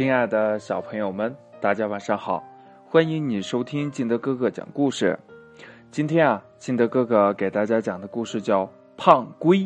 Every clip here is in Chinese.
亲爱的小朋友们，大家晚上好！欢迎你收听金德哥哥讲故事。今天啊，金德哥哥给大家讲的故事叫《胖龟》。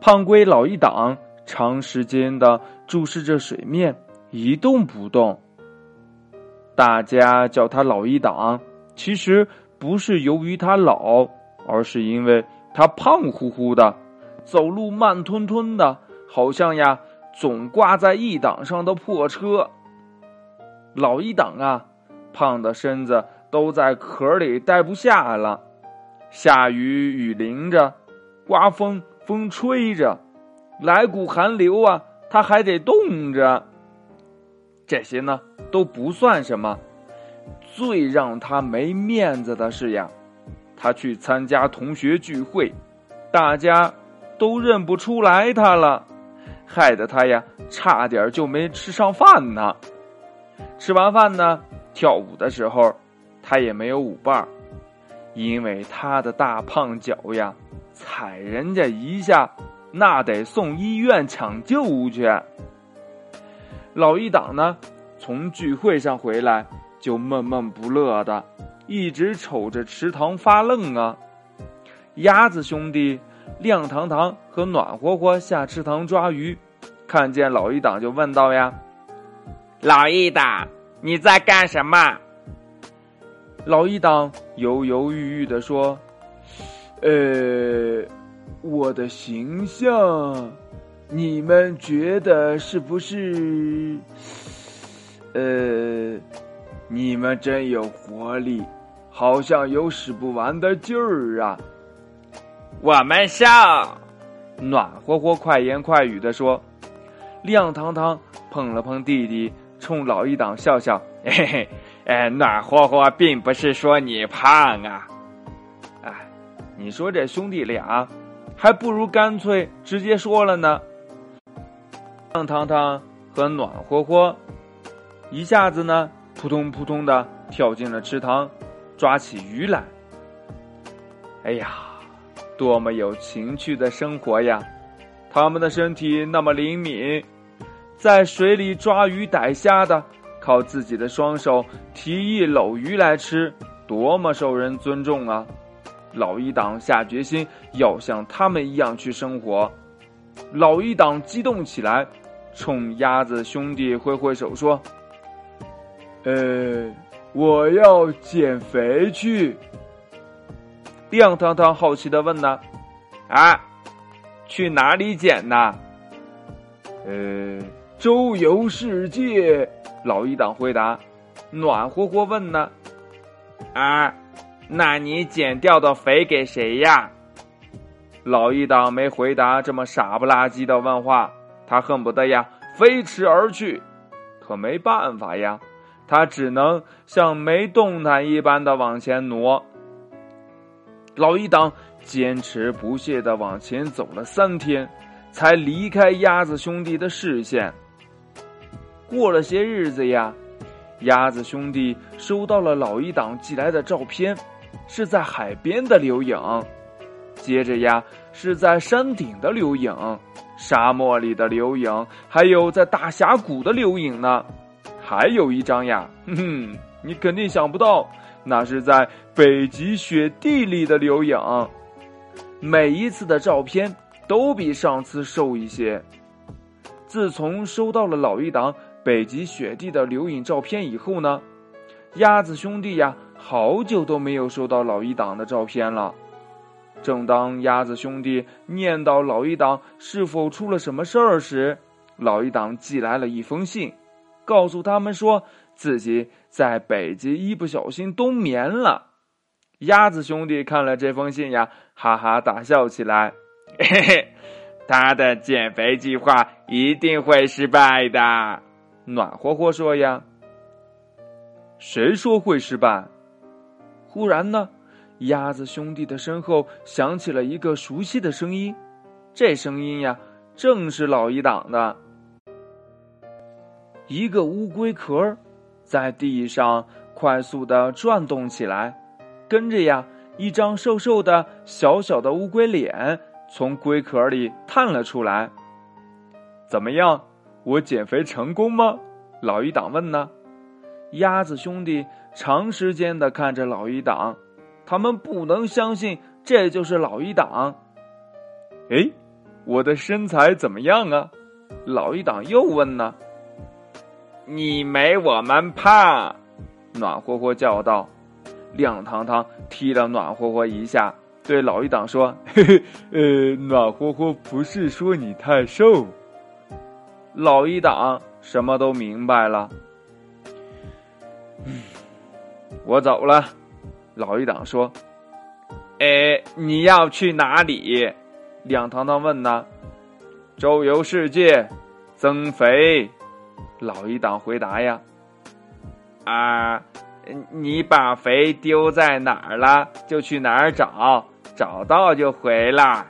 胖龟老一党长时间的注视着水面，一动不动。大家叫他老一党，其实不是由于他老，而是因为他胖乎乎的，走路慢吞吞的，好像呀。总挂在一档上的破车，老一档啊，胖的身子都在壳里待不下了。下雨雨淋着，刮风风吹着，来股寒流啊，他还得冻着。这些呢都不算什么，最让他没面子的是呀，他去参加同学聚会，大家都认不出来他了。害得他呀，差点就没吃上饭呢。吃完饭呢，跳舞的时候，他也没有舞伴因为他的大胖脚呀，踩人家一下，那得送医院抢救去。老一党呢，从聚会上回来就闷闷不乐的，一直瞅着池塘发愣啊。鸭子兄弟。亮堂堂和暖和和下池塘抓鱼，看见老一党就问道：“呀，老一党，你在干什么？”老一党犹犹豫豫的说：“呃，我的形象，你们觉得是不是？呃，你们真有活力，好像有使不完的劲儿啊。”我们笑，暖和和快言快语的说，亮堂堂碰了碰弟弟，冲老一党笑笑，嘿嘿，哎，暖和和并不是说你胖啊，哎，你说这兄弟俩，还不如干脆直接说了呢。亮堂堂和暖和和，一下子呢，扑通扑通的跳进了池塘，抓起鱼来。哎呀！多么有情趣的生活呀！他们的身体那么灵敏，在水里抓鱼逮虾的，靠自己的双手提一篓鱼来吃，多么受人尊重啊！老一党下决心要像他们一样去生活。老一党激动起来，冲鸭子兄弟挥挥手说：“呃，我要减肥去。”亮堂堂好奇的问呢：“啊，去哪里捡呢？”“呃，周游世界。”老一党回答。暖和和问呢：“啊，那你减掉的肥给谁呀？”老一党没回答这么傻不拉几的问话，他恨不得呀飞驰而去，可没办法呀，他只能像没动弹一般的往前挪。老一党坚持不懈的往前走了三天，才离开鸭子兄弟的视线。过了些日子呀，鸭子兄弟收到了老一党寄来的照片，是在海边的留影，接着呀是在山顶的留影，沙漠里的留影，还有在大峡谷的留影呢。还有一张呀，哼哼，你肯定想不到。那是在北极雪地里的留影，每一次的照片都比上次瘦一些。自从收到了老一档北极雪地的留影照片以后呢，鸭子兄弟呀，好久都没有收到老一档的照片了。正当鸭子兄弟念叨老一档是否出了什么事儿时，老一档寄来了一封信，告诉他们说。自己在北极一不小心冬眠了，鸭子兄弟看了这封信呀，哈哈大笑起来。嘿嘿，他的减肥计划一定会失败的。暖和和说呀。谁说会失败？忽然呢，鸭子兄弟的身后响起了一个熟悉的声音，这声音呀，正是老一党的。一个乌龟壳。在地上快速的转动起来，跟着呀，一张瘦瘦的小小的乌龟脸从龟壳里探了出来。怎么样，我减肥成功吗？老一党问呢。鸭子兄弟长时间的看着老一党，他们不能相信这就是老一党。哎，我的身材怎么样啊？老一党又问呢。你没我们胖，暖和和叫道。亮堂堂踢了暖和和一下，对老一党说：“嘿嘿，呃，暖和和不是说你太瘦。”老一党什么都明白了。嗯，我走了。老一党说：“哎，你要去哪里？”亮堂堂问呢。“周游世界，增肥。”老一党回答呀。啊。你把肥丢在哪儿了，就去哪儿找，找到就回来。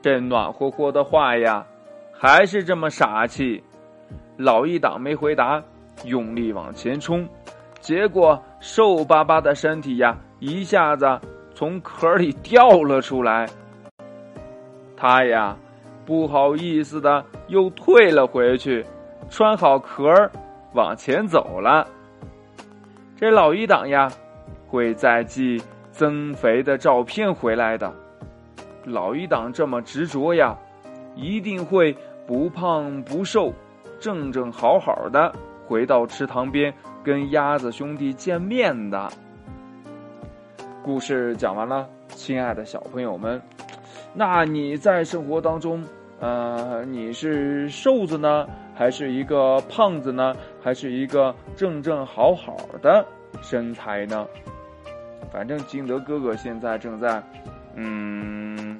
这暖和和的话呀，还是这么傻气。老一党没回答，用力往前冲，结果瘦巴巴的身体呀，一下子从壳里掉了出来。他呀，不好意思的又退了回去，穿好壳往前走了。这老一党呀，会再寄增肥的照片回来的。老一党这么执着呀，一定会不胖不瘦，正正好好的回到池塘边跟鸭子兄弟见面的。故事讲完了，亲爱的小朋友们，那你在生活当中，呃，你是瘦子呢？还是一个胖子呢，还是一个正正好好的身材呢？反正金德哥哥现在正在，嗯，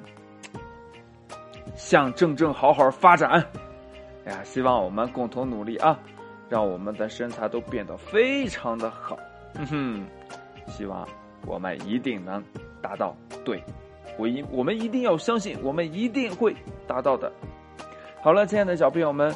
向正正好好发展。哎呀，希望我们共同努力啊，让我们的身材都变得非常的好。哼哼，希望我们一定能达到。对，我一我们一定要相信，我们一定会达到的。好了，亲爱的小朋友们，